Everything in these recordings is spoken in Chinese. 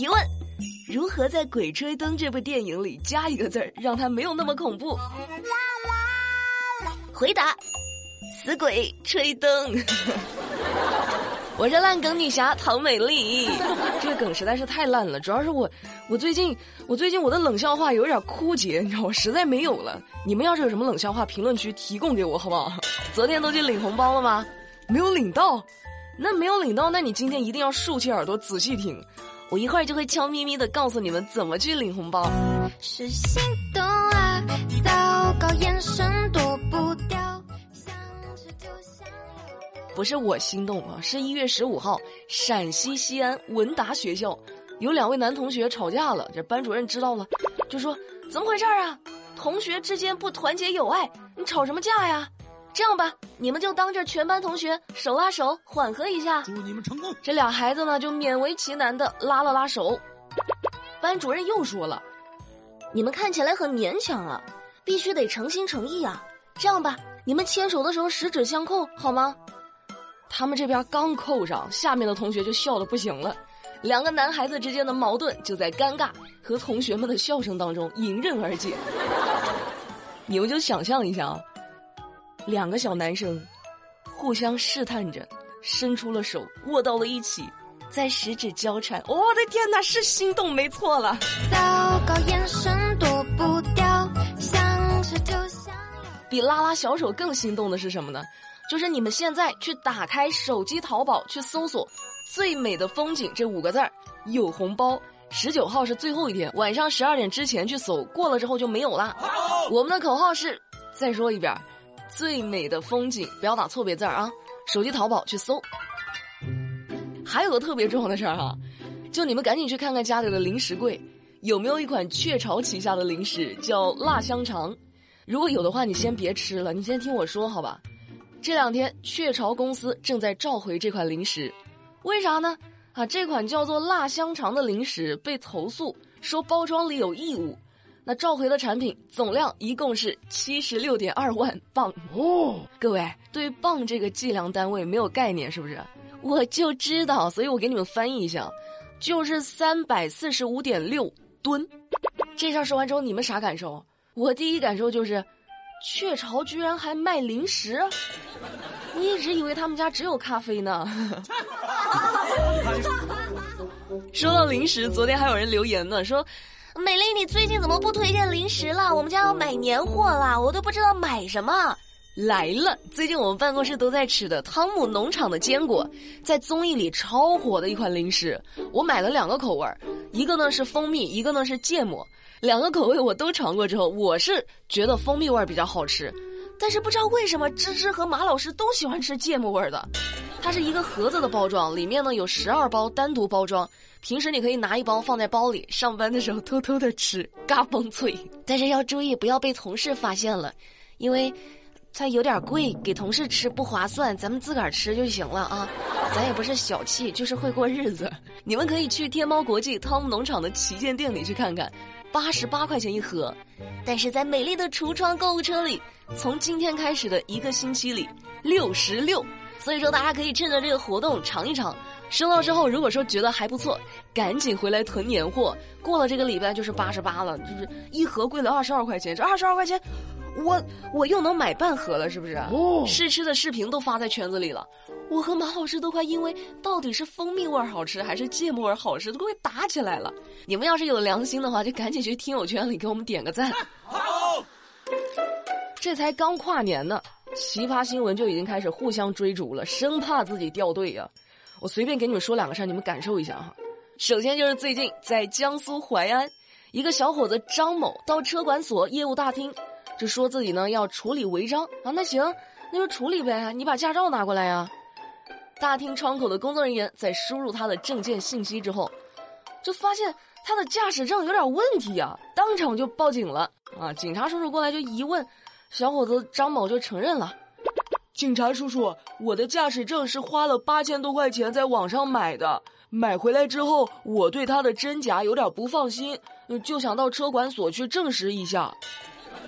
提问：如何在《鬼吹灯》这部电影里加一个字儿，让它没有那么恐怖？回答：死鬼吹灯。我是烂梗女侠唐美丽，这个梗实在是太烂了。主要是我，我最近，我最近我的冷笑话有点枯竭，你知道，我实在没有了。你们要是有什么冷笑话，评论区提供给我好不好？昨天都去领红包了吗？没有领到，那没有领到，那你今天一定要竖起耳朵仔细听，我一会儿就会悄咪咪的告诉你们怎么去领红包。是心动啊，糟糕，眼神躲不掉。不是我心动啊，是一月十五号，陕西西安文达学校有两位男同学吵架了，这班主任知道了，就说怎么回事啊？同学之间不团结友爱，你吵什么架呀？这样吧，你们就当着全班同学手拉手缓和一下。祝你们成功。这俩孩子呢，就勉为其难的拉了拉手。班主任又说了，你们看起来很勉强啊，必须得诚心诚意啊。这样吧，你们牵手的时候十指相扣好吗？他们这边刚扣上，下面的同学就笑的不行了，两个男孩子之间的矛盾就在尴尬和同学们的笑声当中迎刃而解。你们就想象一下啊，两个小男生互相试探着伸出了手，握到了一起，在十指交缠。我的天哪，是心动没错了。糟糕，眼神躲不掉，想着就想比拉拉小手更心动的是什么呢？就是你们现在去打开手机淘宝去搜索“最美的风景”这五个字儿，有红包。十九号是最后一天，晚上十二点之前去搜，过了之后就没有啦。我们的口号是，再说一遍，“最美的风景”，不要打错别字儿啊！手机淘宝去搜。还有个特别重要的事儿哈，就你们赶紧去看看家里的零食柜，有没有一款雀巢旗下的零食叫辣香肠？如果有的话，你先别吃了，你先听我说好吧。这两天，雀巢公司正在召回这款零食，为啥呢？啊，这款叫做辣香肠的零食被投诉说包装里有异物，那召回的产品总量一共是七十六点二万磅哦。各位对磅这个计量单位没有概念是不是？我就知道，所以我给你们翻译一下，就是三百四十五点六吨。这事儿说完之后，你们啥感受？我第一感受就是。雀巢居然还卖零食，你一直以为他们家只有咖啡呢。说到零食，昨天还有人留言呢，说：“美丽，你最近怎么不推荐零食了？我们家要买年货了，我都不知道买什么。”来了，最近我们办公室都在吃的汤姆农场的坚果，在综艺里超火的一款零食，我买了两个口味儿，一个呢是蜂蜜，一个呢是芥末。两个口味我都尝过之后，我是觉得蜂蜜味比较好吃，但是不知道为什么芝芝和马老师都喜欢吃芥末味的。它是一个盒子的包装，里面呢有十二包单独包装，平时你可以拿一包放在包里，上班的时候偷偷的吃，嘎嘣脆。但是要注意不要被同事发现了，因为它有点贵，给同事吃不划算，咱们自个儿吃就行了啊。咱也不是小气，就是会过日子。你们可以去天猫国际汤姆农场的旗舰店里去看看。八十八块钱一盒，但是在美丽的橱窗购物车里，从今天开始的一个星期里六十六，所以说大家可以趁着这个活动尝一尝。收到之后，如果说觉得还不错，赶紧回来囤年货。过了这个礼拜就是八十八了，就是一盒贵了二十二块钱，这二十二块钱。我我又能买半盒了，是不是？试吃的视频都发在圈子里了，我和马老师都快因为到底是蜂蜜味好吃还是芥末味好吃都快打起来了。你们要是有良心的话，就赶紧去听友圈里给我们点个赞。好，这才刚跨年呢，奇葩新闻就已经开始互相追逐了，生怕自己掉队呀。我随便给你们说两个事儿，你们感受一下哈。首先就是最近在江苏淮安，一个小伙子张某到车管所业务大厅。就说自己呢要处理违章啊，那行，那就处理呗。你把驾照拿过来呀。大厅窗口的工作人员在输入他的证件信息之后，就发现他的驾驶证有点问题呀，当场就报警了啊。警察叔叔过来就一问，小伙子张某就承认了。警察叔叔，我的驾驶证是花了八千多块钱在网上买的，买回来之后我对它的真假有点不放心，就想到车管所去证实一下。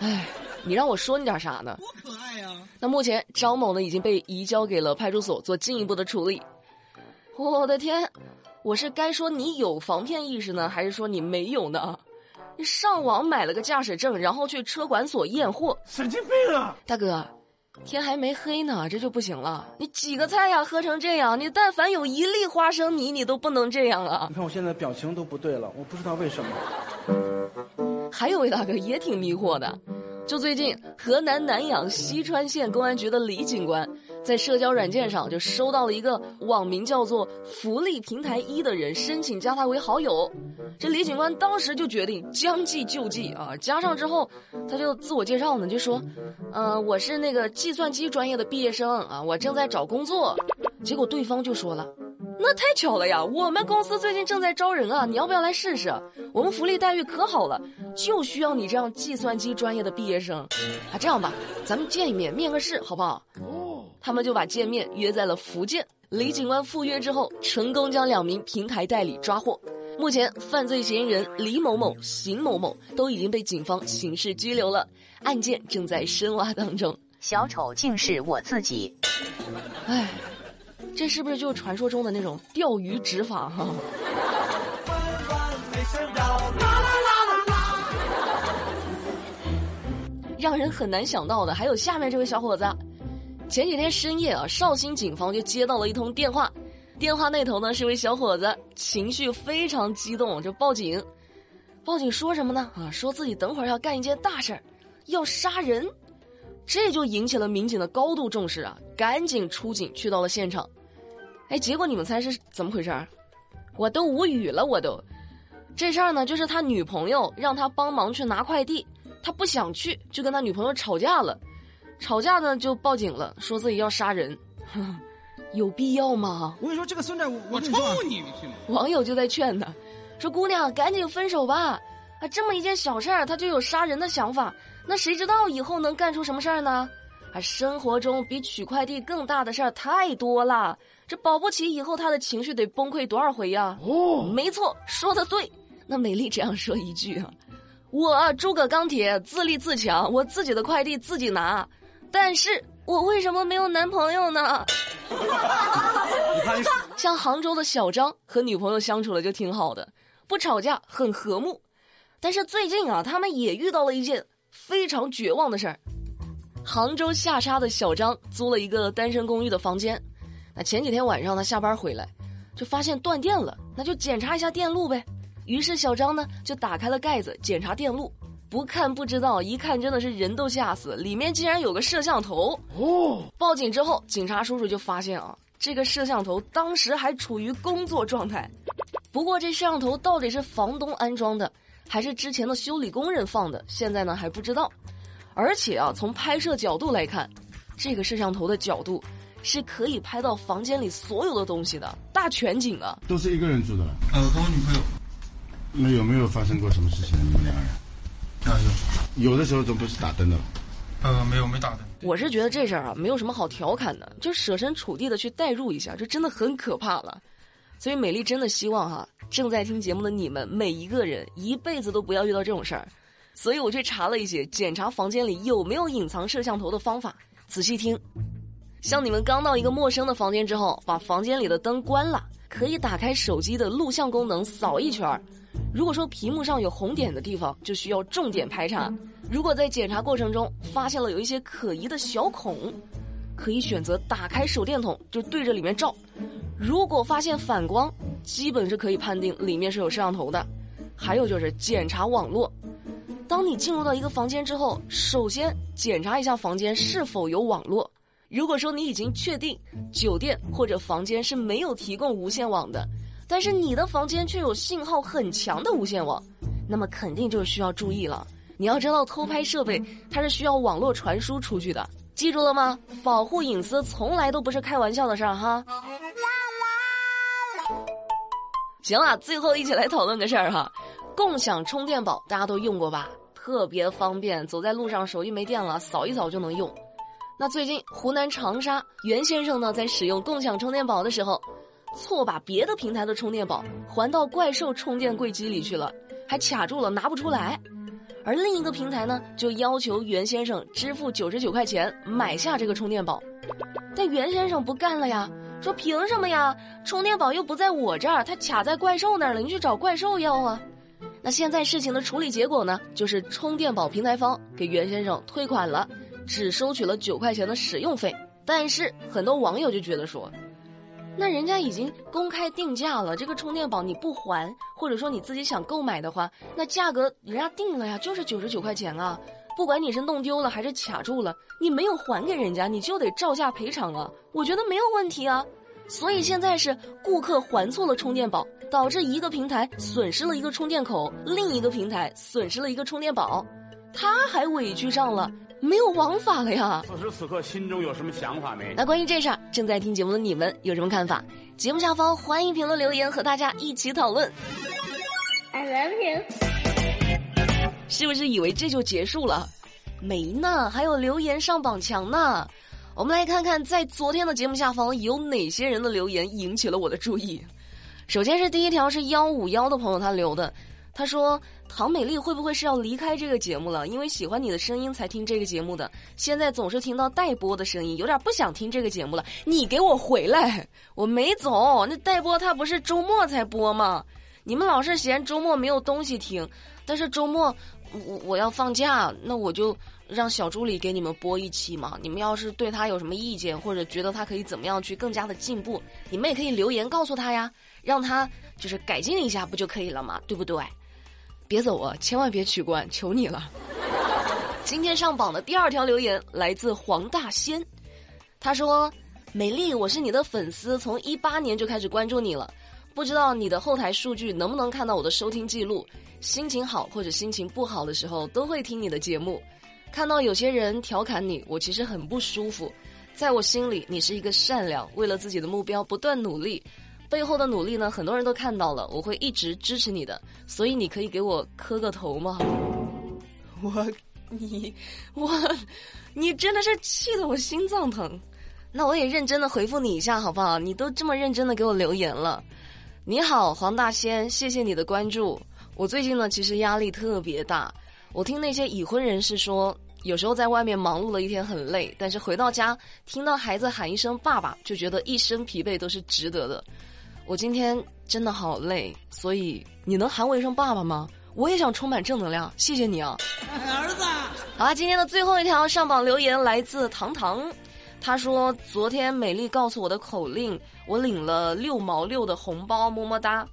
哎，你让我说你点啥呢？多可爱呀！那目前张某呢已经被移交给了派出所做进一步的处理。我的天，我是该说你有防骗意识呢，还是说你没有呢？你上网买了个驾驶证，然后去车管所验货，神经病啊！大哥，天还没黑呢，这就不行了。你几个菜呀，喝成这样，你但凡有一粒花生米，你都不能这样啊！你看我现在表情都不对了，我不知道为什么。还有位大哥也挺迷惑的。就最近，河南南阳西川县公安局的李警官在社交软件上就收到了一个网名叫做“福利平台一”的人申请加他为好友。这李警官当时就决定将计就计啊，加上之后，他就自我介绍呢，就说：“嗯，我是那个计算机专业的毕业生啊，我正在找工作。”结果对方就说了。那太巧了呀！我们公司最近正在招人啊，你要不要来试试？我们福利待遇可好了，就需要你这样计算机专业的毕业生。啊，这样吧，咱们见一面，面个试，好不好？哦，他们就把见面约在了福建。李警官赴约之后，成功将两名平台代理抓获。目前，犯罪嫌疑人李某某、邢某某都已经被警方刑事拘留了，案件正在深挖当中。小丑竟是我自己，唉。这是不是就是传说中的那种钓鱼执法哈？让人很难想到的还有下面这位小伙子。前几天深夜啊，绍兴警方就接到了一通电话，电话那头呢是位小伙子，情绪非常激动，就报警。报警说什么呢？啊，说自己等会儿要干一件大事儿，要杀人。这就引起了民警的高度重视啊，赶紧出警去到了现场。哎，结果你们猜是怎么回事儿？我都无语了，我都。这事儿呢，就是他女朋友让他帮忙去拿快递，他不想去，就跟他女朋友吵架了。吵架呢，就报警了，说自己要杀人。有必要吗？我跟你说，这个孙子，我抽你！网友就在劝他，说：“姑娘，赶紧分手吧！啊，这么一件小事儿，他就有杀人的想法，那谁知道以后能干出什么事儿呢？啊，生活中比取快递更大的事儿太多了。”这保不齐以后他的情绪得崩溃多少回呀？哦，没错，说的对。那美丽这样说一句啊：“我诸葛钢铁自立自强，我自己的快递自己拿，但是我为什么没有男朋友呢？” 像杭州的小张和女朋友相处的就挺好的，不吵架，很和睦。但是最近啊，他们也遇到了一件非常绝望的事儿。杭州下沙的小张租了一个单身公寓的房间。那前几天晚上他下班回来，就发现断电了，那就检查一下电路呗。于是小张呢就打开了盖子检查电路，不看不知道，一看真的是人都吓死，里面竟然有个摄像头。哦，报警之后，警察叔叔就发现啊，这个摄像头当时还处于工作状态。不过这摄像头到底是房东安装的，还是之前的修理工人放的，现在呢还不知道。而且啊，从拍摄角度来看，这个摄像头的角度。是可以拍到房间里所有的东西的大全景啊！都是一个人住的，呃，跟我女朋友。那有没有发生过什么事情？你们两个人？啊有。有的时候总不是打灯的。呃，没有，没打灯。我是觉得这事儿啊，没有什么好调侃的，就设身处地的去代入一下，这真的很可怕了。所以美丽真的希望哈，正在听节目的你们每一个人一辈子都不要遇到这种事儿。所以我去查了一些检查房间里有没有隐藏摄像头的方法，仔细听。像你们刚到一个陌生的房间之后，把房间里的灯关了，可以打开手机的录像功能扫一圈儿。如果说屏幕上有红点的地方，就需要重点排查。如果在检查过程中发现了有一些可疑的小孔，可以选择打开手电筒就对着里面照。如果发现反光，基本是可以判定里面是有摄像头的。还有就是检查网络，当你进入到一个房间之后，首先检查一下房间是否有网络。如果说你已经确定酒店或者房间是没有提供无线网的，但是你的房间却有信号很强的无线网，那么肯定就需要注意了。你要知道，偷拍设备它是需要网络传输出去的，记住了吗？保护隐私从来都不是开玩笑的事儿哈。行了，最后一起来讨论个事儿哈，共享充电宝大家都用过吧？特别方便，走在路上手机没电了，扫一扫就能用。那最近湖南长沙袁先生呢，在使用共享充电宝的时候，错把别的平台的充电宝还到怪兽充电柜机里去了，还卡住了拿不出来。而另一个平台呢，就要求袁先生支付九十九块钱买下这个充电宝，但袁先生不干了呀，说凭什么呀？充电宝又不在我这儿，它卡在怪兽那儿了，你去找怪兽要啊。那现在事情的处理结果呢，就是充电宝平台方给袁先生退款了，只收取了九块钱的使用费。但是很多网友就觉得说，那人家已经公开定价了，这个充电宝你不还，或者说你自己想购买的话，那价格人家定了呀，就是九十九块钱啊。不管你是弄丢了还是卡住了，你没有还给人家，你就得照价赔偿啊。我觉得没有问题啊。所以现在是顾客还错了充电宝，导致一个平台损失了一个充电口，另一个平台损失了一个充电宝，他还委屈上了，没有王法了呀。此时此刻心中有什么想法没？那关于这事儿，正在听节目的你们有什么看法？节目下方欢迎评论留言，和大家一起讨论。I love you。是不是以为这就结束了？没呢，还有留言上榜墙呢。我们来看看，在昨天的节目下方有哪些人的留言引起了我的注意。首先是第一条是幺五幺的朋友他留的，他说唐美丽会不会是要离开这个节目了？因为喜欢你的声音才听这个节目的，现在总是听到待播的声音，有点不想听这个节目了。你给我回来！我没走，那待播他不是周末才播吗？你们老是嫌周末没有东西听，但是周末我我要放假，那我就。让小助理给你们播一期嘛？你们要是对他有什么意见，或者觉得他可以怎么样去更加的进步，你们也可以留言告诉他呀，让他就是改进一下，不就可以了吗？对不对？别走啊，千万别取关，求你了。今天上榜的第二条留言来自黄大仙，他说：“美丽，我是你的粉丝，从一八年就开始关注你了，不知道你的后台数据能不能看到我的收听记录？心情好或者心情不好的时候，都会听你的节目。”看到有些人调侃你，我其实很不舒服。在我心里，你是一个善良，为了自己的目标不断努力，背后的努力呢，很多人都看到了。我会一直支持你的，所以你可以给我磕个头吗？我，你，我，你真的是气得我心脏疼。那我也认真的回复你一下，好不好？你都这么认真的给我留言了。你好，黄大仙，谢谢你的关注。我最近呢，其实压力特别大。我听那些已婚人士说，有时候在外面忙碌了一天很累，但是回到家听到孩子喊一声“爸爸”，就觉得一身疲惫都是值得的。我今天真的好累，所以你能喊我一声“爸爸”吗？我也想充满正能量，谢谢你啊，儿子。好啦，今天的最后一条上榜留言来自糖糖，他说：“昨天美丽告诉我的口令，我领了六毛六的红包，么么哒。”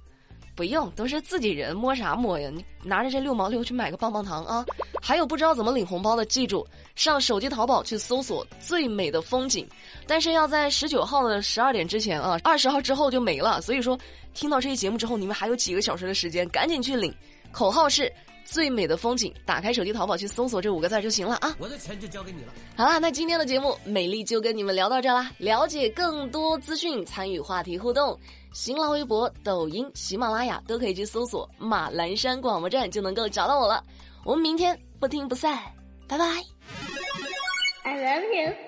不用，都是自己人，摸啥摸呀？你拿着这六毛六去买个棒棒糖啊！还有不知道怎么领红包的，记住上手机淘宝去搜索“最美的风景”，但是要在十九号的十二点之前啊，二十号之后就没了。所以说，听到这期节目之后，你们还有几个小时的时间，赶紧去领。口号是。最美的风景，打开手机淘宝去搜索这五个字就行了啊！我的钱就交给你了。好啦，那今天的节目美丽就跟你们聊到这啦。了解更多资讯，参与话题互动，新浪微博、抖音、喜马拉雅都可以去搜索马栏山广播站就能够找到我了。我们明天不听不散，拜拜。I love you.